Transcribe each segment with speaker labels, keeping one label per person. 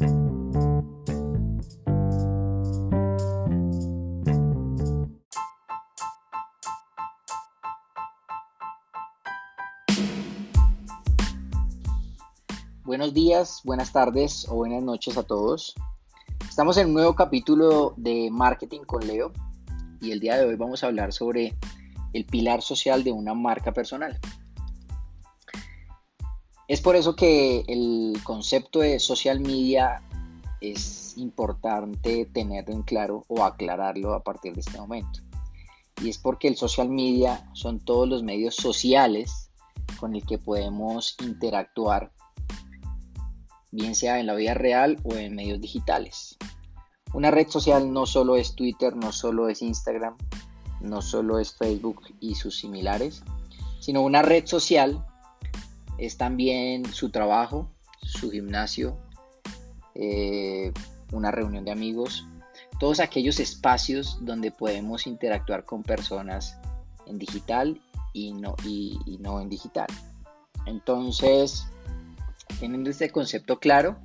Speaker 1: Buenos días, buenas tardes o buenas noches a todos. Estamos en un nuevo capítulo de Marketing con Leo y el día de hoy vamos a hablar sobre el pilar social de una marca personal. Es por eso que el concepto de social media es importante tenerlo en claro o aclararlo a partir de este momento. Y es porque el social media son todos los medios sociales con el que podemos interactuar bien sea en la vida real o en medios digitales. Una red social no solo es Twitter, no solo es Instagram, no solo es Facebook y sus similares, sino una red social es también su trabajo, su gimnasio, eh, una reunión de amigos, todos aquellos espacios donde podemos interactuar con personas en digital y no, y no en digital. Entonces, teniendo este concepto claro,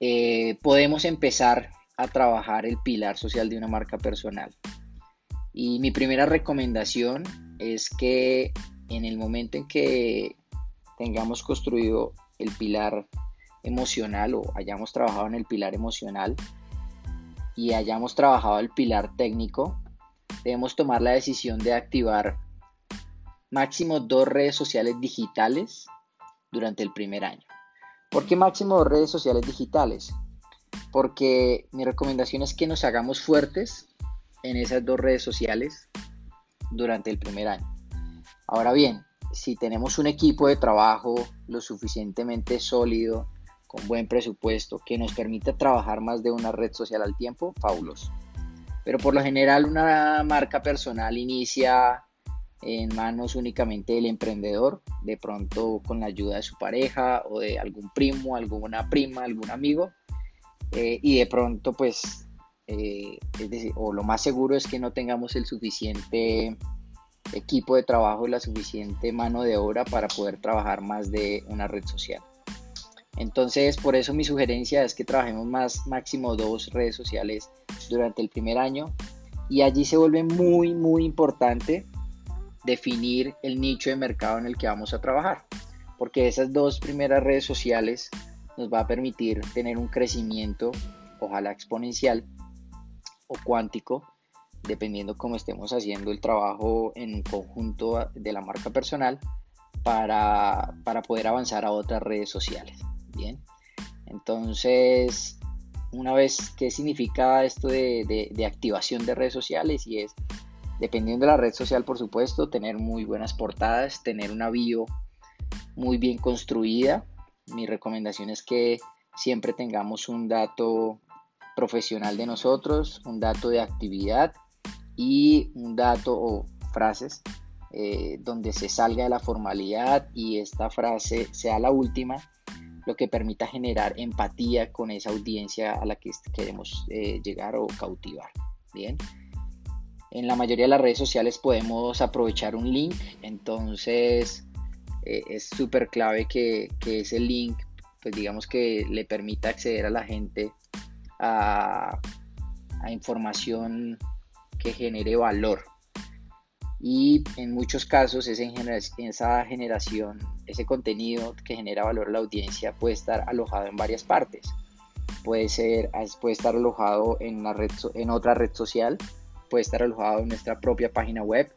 Speaker 1: eh, podemos empezar a trabajar el pilar social de una marca personal. Y mi primera recomendación es que en el momento en que tengamos construido el pilar emocional o hayamos trabajado en el pilar emocional y hayamos trabajado el pilar técnico, debemos tomar la decisión de activar máximo dos redes sociales digitales durante el primer año. ¿Por qué máximo redes sociales digitales? Porque mi recomendación es que nos hagamos fuertes en esas dos redes sociales durante el primer año. Ahora bien, si tenemos un equipo de trabajo lo suficientemente sólido, con buen presupuesto, que nos permita trabajar más de una red social al tiempo, fabuloso. Pero por lo general una marca personal inicia en manos únicamente del emprendedor, de pronto con la ayuda de su pareja o de algún primo, alguna prima, algún amigo, eh, y de pronto pues, eh, es decir, o lo más seguro es que no tengamos el suficiente equipo de trabajo, la suficiente mano de obra para poder trabajar más de una red social. Entonces, por eso mi sugerencia es que trabajemos más máximo dos redes sociales durante el primer año y allí se vuelve muy, muy importante definir el nicho de mercado en el que vamos a trabajar, porque esas dos primeras redes sociales nos va a permitir tener un crecimiento, ojalá exponencial o cuántico, dependiendo cómo estemos haciendo el trabajo en conjunto de la marca personal para, poder avanzar a otras redes sociales. Bien, entonces, una vez, ¿qué significa esto de, de activación de redes sociales? Y es dependiendo de la red social, por supuesto, tener muy buenas portadas, tener una bio muy bien construida. Mi recomendación es que siempre tengamos un dato profesional de nosotros, un dato de actividad y un dato o frases eh, donde se salga de la formalidad y esta frase sea la última, lo que permita generar empatía con esa audiencia a la que queremos eh, llegar o cautivar. Bien. En la mayoría de las redes sociales podemos aprovechar un link, entonces eh, es súper clave que, ese link, pues digamos que le permita acceder a la gente a, información que genere valor. Y en muchos casos esa generación, ese contenido que genera valor a la audiencia puede estar alojado en varias partes. Puede, ser, puede estar alojado en, una red, en otra red social, puede estar alojado en nuestra propia página web,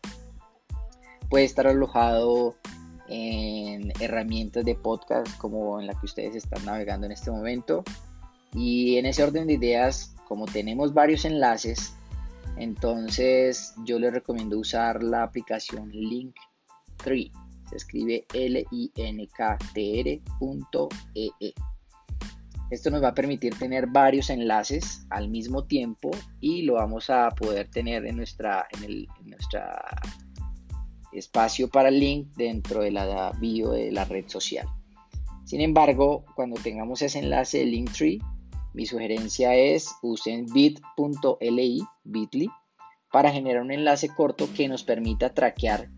Speaker 1: puede estar alojado en herramientas de podcast como en la que ustedes están navegando en este momento. Y en ese orden de ideas, como tenemos varios enlaces, entonces yo les recomiendo usar la aplicación Linktree. Se escribe L-I-N-K-T-R.ee. Esto nos va a permitir tener varios enlaces al mismo tiempo y lo vamos a poder tener en, nuestra, en, el, espacio para link dentro de la bio de la red social. Sin embargo, cuando tengamos ese enlace de Linktree, mi sugerencia es usen bit.ly, bit.ly, para generar un enlace corto que nos permita traquear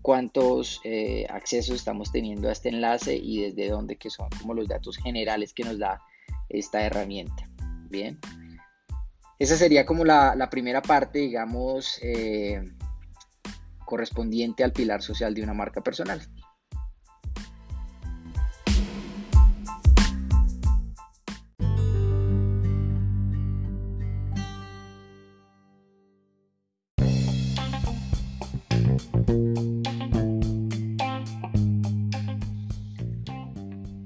Speaker 1: cuántos eh, accesos estamos teniendo a este enlace y desde dónde, que son como los datos generales que nos da esta herramienta. Bien. Esa sería como la, primera parte, digamos, eh, correspondiente al pilar social de una marca personal.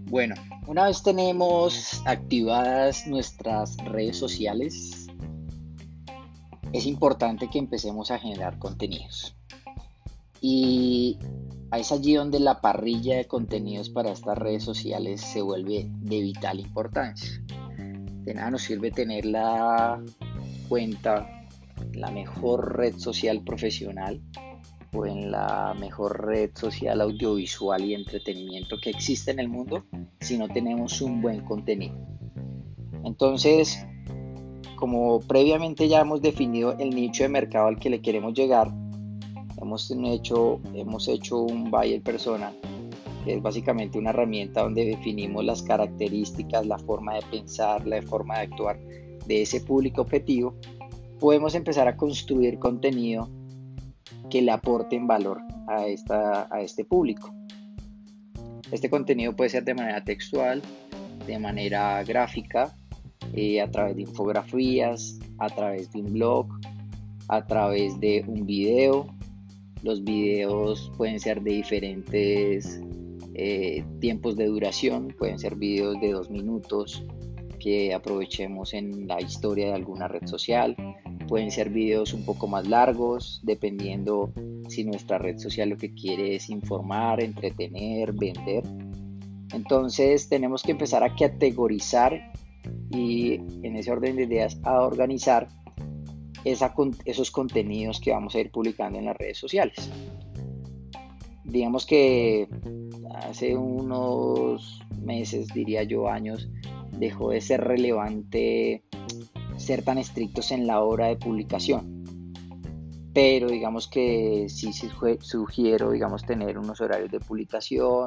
Speaker 1: Bueno, una vez tenemos activadas nuestras redes sociales, es importante que empecemos a generar contenidos. Y es allí donde la parrilla de contenidos para estas redes sociales se vuelve de vital importancia. De nada nos sirve tener la cuenta, la mejor red social profesional o en la mejor red social audiovisual y entretenimiento que existe en el mundo si no tenemos un buen contenido. Entonces, como previamente ya hemos definido el nicho de mercado al que le queremos llegar, hemos hecho, hemos hecho un buyer persona, que es básicamente una herramienta donde definimos las características, la forma de pensar, la forma de actuar de ese público objetivo, podemos empezar a construir contenido que le aporten valor a, esta, a este público. Este contenido puede ser de manera textual, de manera gráfica, eh, a través de infografías, a través de un blog, a través de un video. Los videos pueden ser de diferentes eh, tiempos de duración, pueden ser videos de dos minutos que aprovechemos en la historia de alguna red social, Pueden ser videos un poco más largos, dependiendo si nuestra red social lo que quiere es informar, entretener, vender. Entonces tenemos que empezar a categorizar y en ese orden de ideas a organizar esos contenidos que vamos a ir publicando en las redes sociales. Digamos que hace unos meses, diría yo años, dejó de ser relevante ser tan estrictos en la hora de publicación. Pero digamos que sí, sugiero, digamos, tener unos horarios de publicación,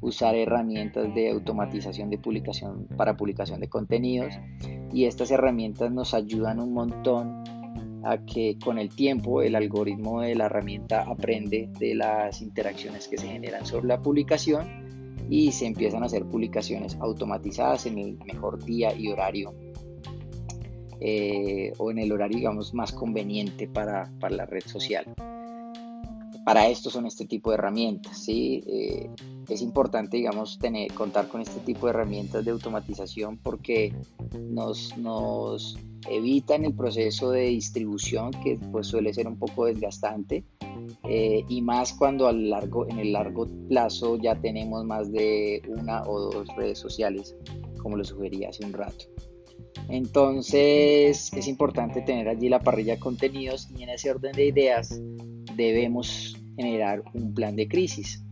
Speaker 1: usar herramientas de automatización de publicación para publicación de contenidos y estas herramientas nos ayudan un montón a que con el tiempo el algoritmo de la herramienta aprende de las interacciones que se generan sobre la publicación y se empiezan a hacer publicaciones automatizadas en el mejor día y horario eh, o en el horario, digamos, más conveniente para, para, la red social. Para esto son este tipo de herramientas, ¿sí? Eh, es importante, digamos, tener, contar con este tipo de herramientas de automatización porque nos, nos evitan el proceso de distribución que pues suele ser un poco desgastante eh, y más cuando a largo, en el largo plazo ya tenemos más de una o dos redes sociales, como lo sugería hace un rato. Entonces es importante tener allí la parrilla de contenidos y en ese orden de ideas debemos generar un plan de crisis.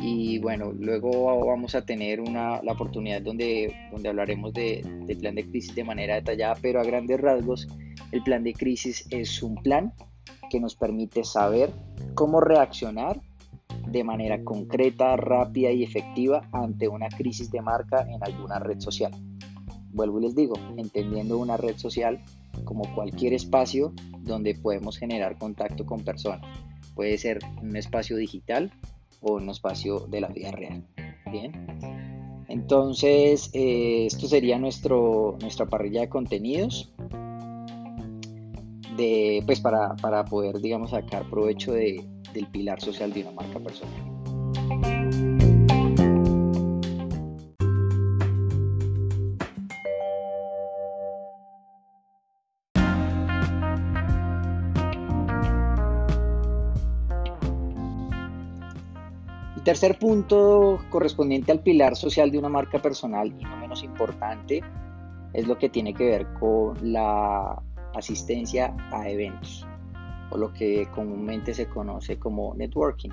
Speaker 1: Y bueno, luego vamos a tener una, la oportunidad donde, donde hablaremos de, del plan de crisis de manera detallada, pero a grandes rasgos el plan de crisis es un plan que nos permite saber cómo reaccionar de manera concreta, rápida y efectiva ante una crisis de marca en alguna red social vuelvo y les digo, entendiendo una red social como cualquier espacio donde podemos generar contacto con personas. Puede ser un espacio digital o un espacio de la vida real. Bien. Entonces, eh, esto sería nuestro, nuestra parrilla de contenidos de, pues para, para poder, digamos, sacar provecho de, del pilar social de una marca personal. Tercer punto correspondiente al pilar social de una marca personal y no menos importante es lo que tiene que ver con la asistencia a eventos o lo que comúnmente se conoce como networking.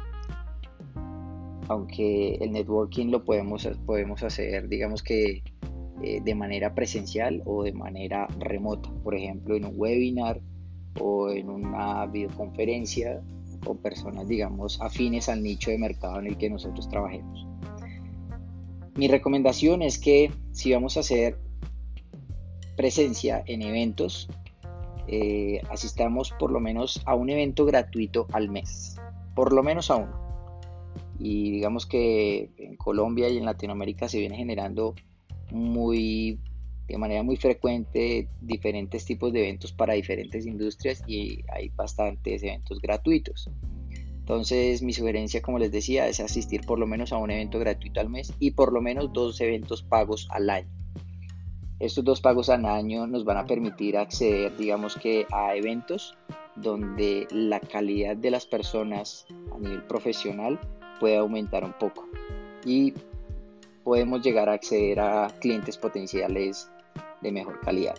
Speaker 1: Aunque el networking lo podemos, podemos hacer, digamos que eh, de manera presencial o de manera remota, por ejemplo en un webinar o en una videoconferencia o personas, digamos, afines al nicho de mercado en el que nosotros trabajemos. Mi recomendación es que si vamos a hacer presencia en eventos, eh, asistamos por lo menos a un evento gratuito al mes, por lo menos a uno. Y digamos que en Colombia y en Latinoamérica se viene generando muy de manera muy frecuente diferentes tipos de eventos para diferentes industrias y hay bastantes eventos gratuitos. Entonces mi sugerencia, como les decía, es asistir por lo menos a un evento gratuito al mes y por lo menos dos eventos pagos al año. Estos dos pagos al año nos van a permitir acceder, digamos que, a eventos donde la calidad de las personas a nivel profesional puede aumentar un poco y podemos llegar a acceder a clientes potenciales de mejor calidad.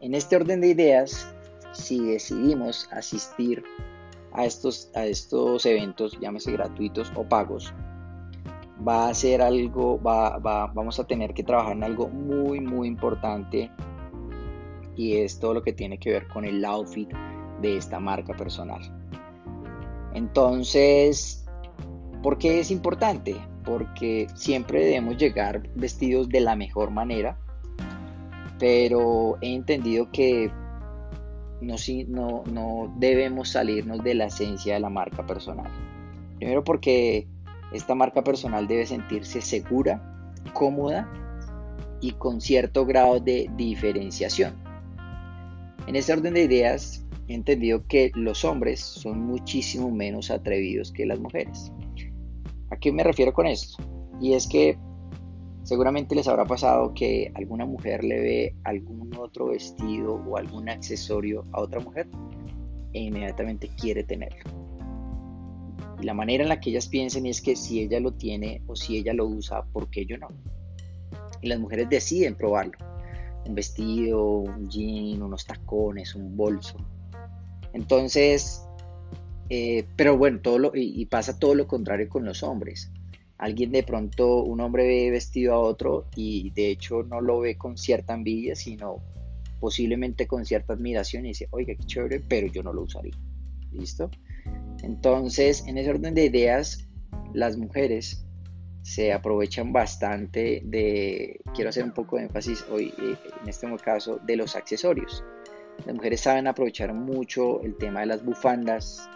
Speaker 1: En este orden de ideas, si decidimos asistir a estos, a estos eventos, llámese gratuitos o pagos, va a ser algo, va, vamos a tener que trabajar en algo muy, muy importante y es todo lo que tiene que ver con el outfit de esta marca personal. Entonces, ¿por qué es importante? Porque siempre debemos llegar vestidos de la mejor manera pero he entendido que no, no, no debemos salirnos de la esencia de la marca personal. Primero porque esta marca personal debe sentirse segura, cómoda y con cierto grado de diferenciación. En este orden de ideas, he entendido que los hombres son muchísimo menos atrevidos que las mujeres. ¿A qué me refiero con esto? Y es que Seguramente les habrá pasado que alguna mujer le ve algún otro vestido o algún accesorio a otra mujer e inmediatamente quiere tenerlo. Y la manera en la que ellas piensan es que si ella lo tiene o si ella lo usa, ¿por qué yo no? Y las mujeres deciden probarlo. Un vestido, un jean, unos tacones, un bolso. Entonces, eh, pero bueno, todo y pasa todo lo contrario con los hombres alguien de pronto, un hombre ve vestido a otro y de hecho no lo ve con cierta envidia, sino posiblemente con cierta admiración y dice, oiga, qué chévere, pero yo no lo usaría. ¿Listo? Entonces, en ese orden de ideas, las mujeres se aprovechan bastante de, quiero hacer un poco de énfasis hoy, eh, en este caso, de los accesorios. Las mujeres saben aprovechar mucho el tema de las bufandas,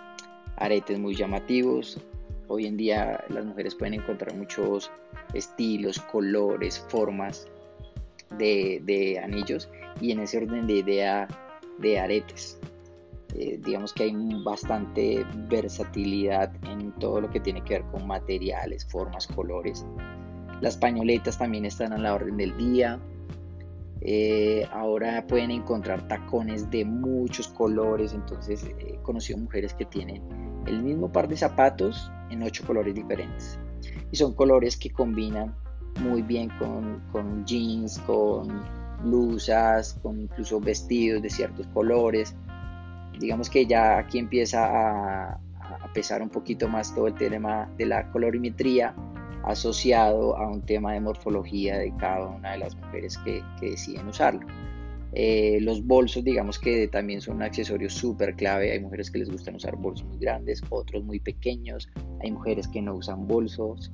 Speaker 1: aretes muy llamativos, Hoy en día las mujeres pueden encontrar muchos estilos, colores, formas de, anillos y en ese orden de idea de aretes. Eh, digamos que hay bastante versatilidad en todo lo que tiene que ver con materiales, formas, colores. Las pañoletas también están a la orden del día. Eh, ahora pueden encontrar tacones de muchos colores, entonces he conocido mujeres que tienen el mismo par de zapatos en ocho colores diferentes. Y son colores que combinan muy bien con, jeans, con blusas, con incluso vestidos de ciertos colores. Digamos que ya aquí empieza a, pesar un poquito más todo el tema de la colorimetría asociado a un tema de morfología de cada una de las mujeres que deciden usarlo. Eh, los bolsos, digamos que también son un accesorio súper clave. Hay mujeres que les gustan usar bolsos muy grandes, otros muy pequeños. Hay mujeres que no usan bolsos.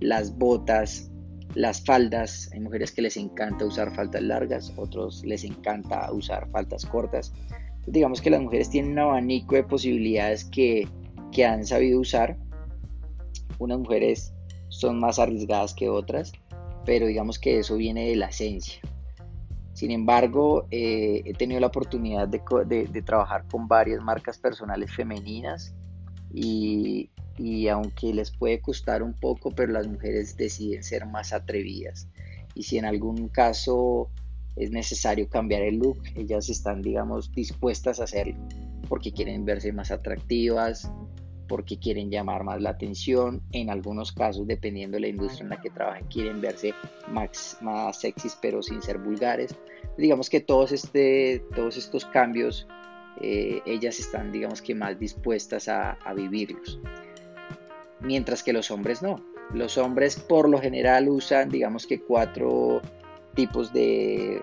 Speaker 1: Las botas, las faldas. Hay mujeres que les encanta usar faldas largas, otros les encanta usar faldas cortas. digamos que las mujeres tienen un abanico de posibilidades que, que han sabido usar. Unas mujeres son más arriesgadas que otras, pero digamos que eso viene de la esencia. Sin embargo, eh, he tenido la oportunidad de, trabajar con varias marcas personales femeninas y, aunque les puede costar un poco, pero las mujeres deciden ser más atrevidas. Y si en algún caso es necesario cambiar el look, ellas están, digamos, dispuestas a hacerlo porque quieren verse más atractivas, porque quieren llamar más la atención. En algunos casos, dependiendo de la industria en la que trabajen, quieren verse más, más sexys pero sin ser vulgares. Digamos que todos, este, todos estos cambios, eh, ellas están, digamos que más dispuestas a, a vivirlos. Mientras que los hombres no. Los hombres por lo general usan, digamos que cuatro tipos de,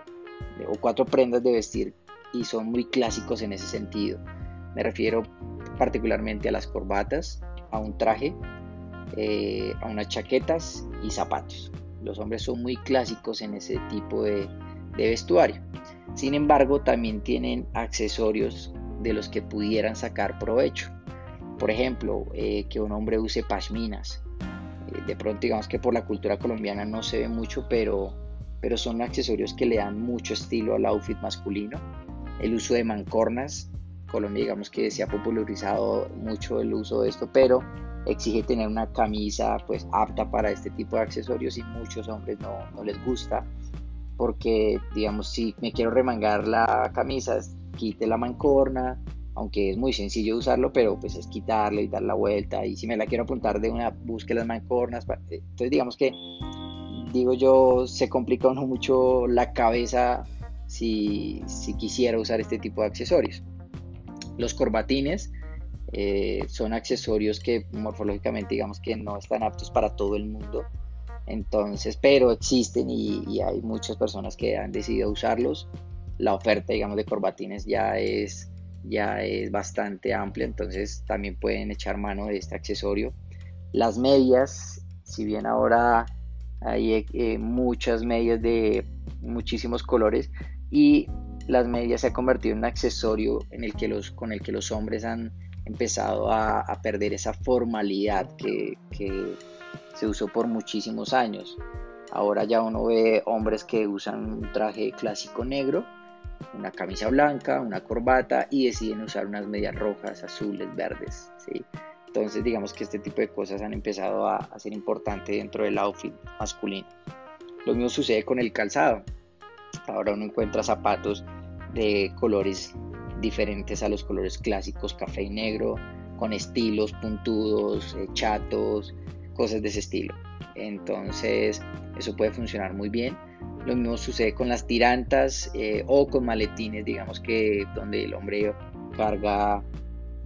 Speaker 1: o cuatro prendas de vestir y son muy clásicos en ese sentido Me refiero particularmente a las corbatas, a un traje, eh, a unas chaquetas y zapatos. Los hombres son muy clásicos en ese tipo de, vestuario. Sin embargo, también tienen accesorios de los que pudieran sacar provecho. Por ejemplo, eh, que un hombre use pashminas. Eh, de pronto digamos que por la cultura colombiana no se ve mucho, pero, pero son accesorios que le dan mucho estilo al outfit masculino. El uso de mancornas. Colombia digamos que se ha popularizado mucho el uso de esto, pero exige tener una camisa pues apta para este tipo de accesorios y muchos hombres no, no les gusta porque digamos si me quiero remangar la camisa quite la mancorna aunque es muy sencillo usarlo pero pues es quitarle y dar la vuelta. Y si me la quiero apuntar de una busque las mancornas eh, entonces digamos que digo yo se complica uno mucho la cabeza si, si quisiera usar este tipo de accesorios los corbatines eh, son accesorios que morfológicamente digamos que no están aptos para todo el mundo. Entonces, pero existen y, hay muchas personas que han decidido usarlos. La oferta, digamos, de corbatines ya es, ya es bastante amplia, entonces también pueden echar mano de este accesorio. Las medias, si bien ahora hay eh, muchas medias de muchísimos colores y las medias se ha convertido en un accesorio en el que los, con el que los hombres han empezado a, perder esa formalidad que, se usó por muchísimos años. Ahora ya uno ve hombres que usan un traje clásico negro, una camisa blanca, una corbata y deciden usar unas medias rojas, azules, verdes. ¿sí? Entonces digamos que este tipo de cosas han empezado a, a ser importantes dentro del outfit masculino. Lo mismo sucede con el calzado. Ahora uno encuentra zapatos de colores diferentes a los colores clásicos café y negro, con estilos puntudos, eh, chatos, cosas de ese estilo. Entonces, eso puede funcionar muy bien. Lo mismo sucede con las tirantas eh, o con maletines, digamos que donde el hombre carga,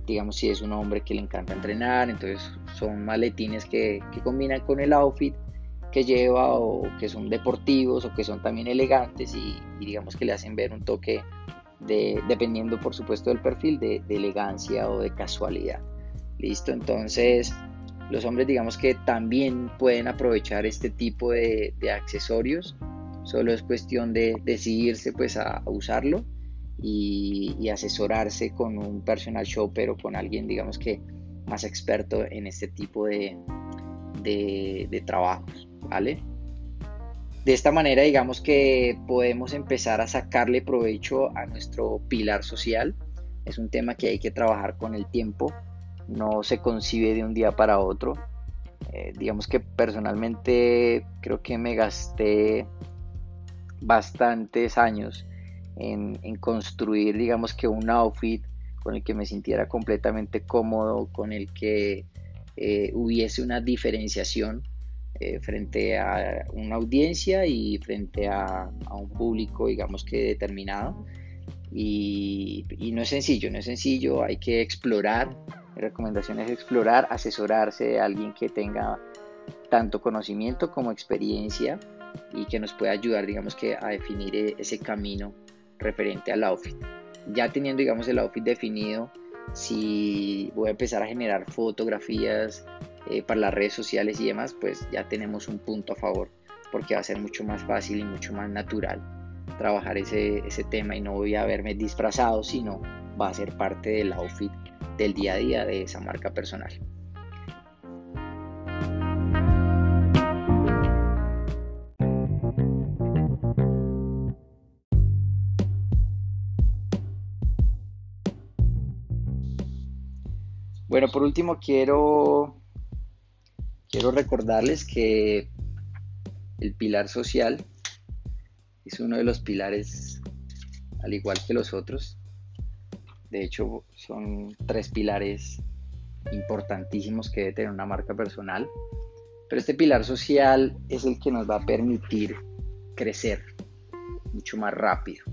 Speaker 1: digamos si es un hombre que le encanta entrenar, entonces son maletines que, combinan con el outfit que lleva o que son deportivos o que son también elegantes y digamos que le hacen ver un toque dependiendo por supuesto del perfil de, elegancia o de casualidad. Listo, entonces los hombres digamos que también pueden aprovechar este tipo de, accesorios, solo es cuestión de decidirse pues a, usarlo y, asesorarse con un personal shopper o con alguien digamos que más experto en este tipo de, de trabajos, ¿vale? De esta manera, digamos que podemos empezar a sacarle provecho a nuestro pilar social. Es un tema que hay que trabajar con el tiempo, no se concibe de un día para otro. Eh, digamos que personalmente creo que me gasté bastantes años en, construir, digamos que un outfit con el que me sintiera completamente cómodo, con el que eh, hubiese una diferenciación eh, frente a una audiencia y frente a, un público, digamos que determinado. Y, no es sencillo, no es sencillo, hay que explorar. Mi recomendación es explorar, asesorarse de alguien que tenga tanto conocimiento como experiencia y que nos pueda ayudar, digamos que, a definir e, ese camino referente al outfit. Ya teniendo, digamos, el outfit definido, si voy a empezar a generar fotografías eh, para las redes sociales y demás, pues ya tenemos un punto a favor porque va a ser mucho más fácil y mucho más natural trabajar ese, ese tema y no voy a verme disfrazado, sino va a ser parte del outfit del día a día de esa marca personal. Bueno, por último quiero Quiero recordarles que el pilar social es uno de los pilares al igual que los otros. De hecho, son tres pilares importantísimos que debe tener una marca personal. Pero este pilar social es el que nos va a permitir crecer mucho más rápido.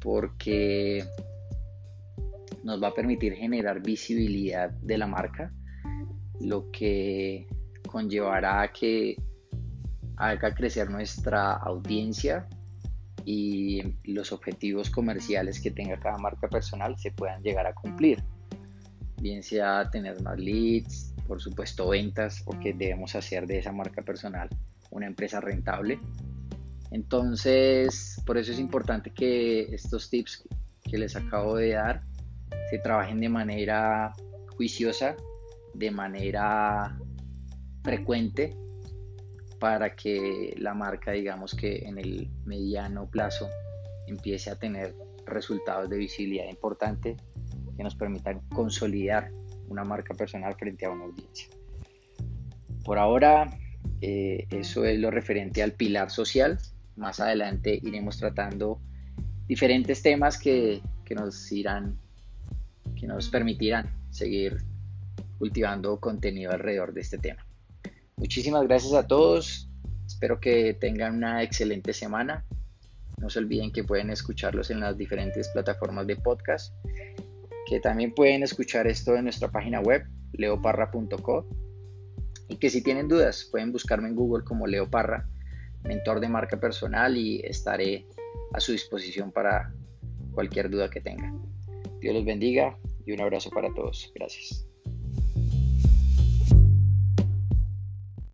Speaker 1: Porque nos va a permitir generar visibilidad de la marca lo que conllevará que haga crecer nuestra audiencia y los objetivos comerciales que tenga cada marca personal se puedan llegar a cumplir. Bien sea tener más leads, por supuesto ventas, o que debemos hacer de esa marca personal una empresa rentable. Entonces, por eso es importante que estos tips que les acabo de dar se trabajen de manera juiciosa, de manera frecuente, para que la marca, digamos que en el mediano plazo, empiece a tener resultados de visibilidad importante que nos permitan consolidar una marca personal frente a una audiencia. Por ahora, eh, eso es lo referente al pilar social. Más adelante iremos tratando diferentes temas que, que nos irán, que nos permitirán seguir cultivando contenido alrededor de este tema. Muchísimas gracias a todos. Espero que tengan una excelente semana. No se olviden que pueden escucharlos en las diferentes plataformas de podcast, que también pueden escuchar esto en nuestra página web, leoparra.co, y que si tienen dudas pueden buscarme en Google como Leo Parra, mentor de marca personal, y estaré a su disposición para cualquier duda que tengan. Dios los bendiga y un abrazo para todos. Gracias.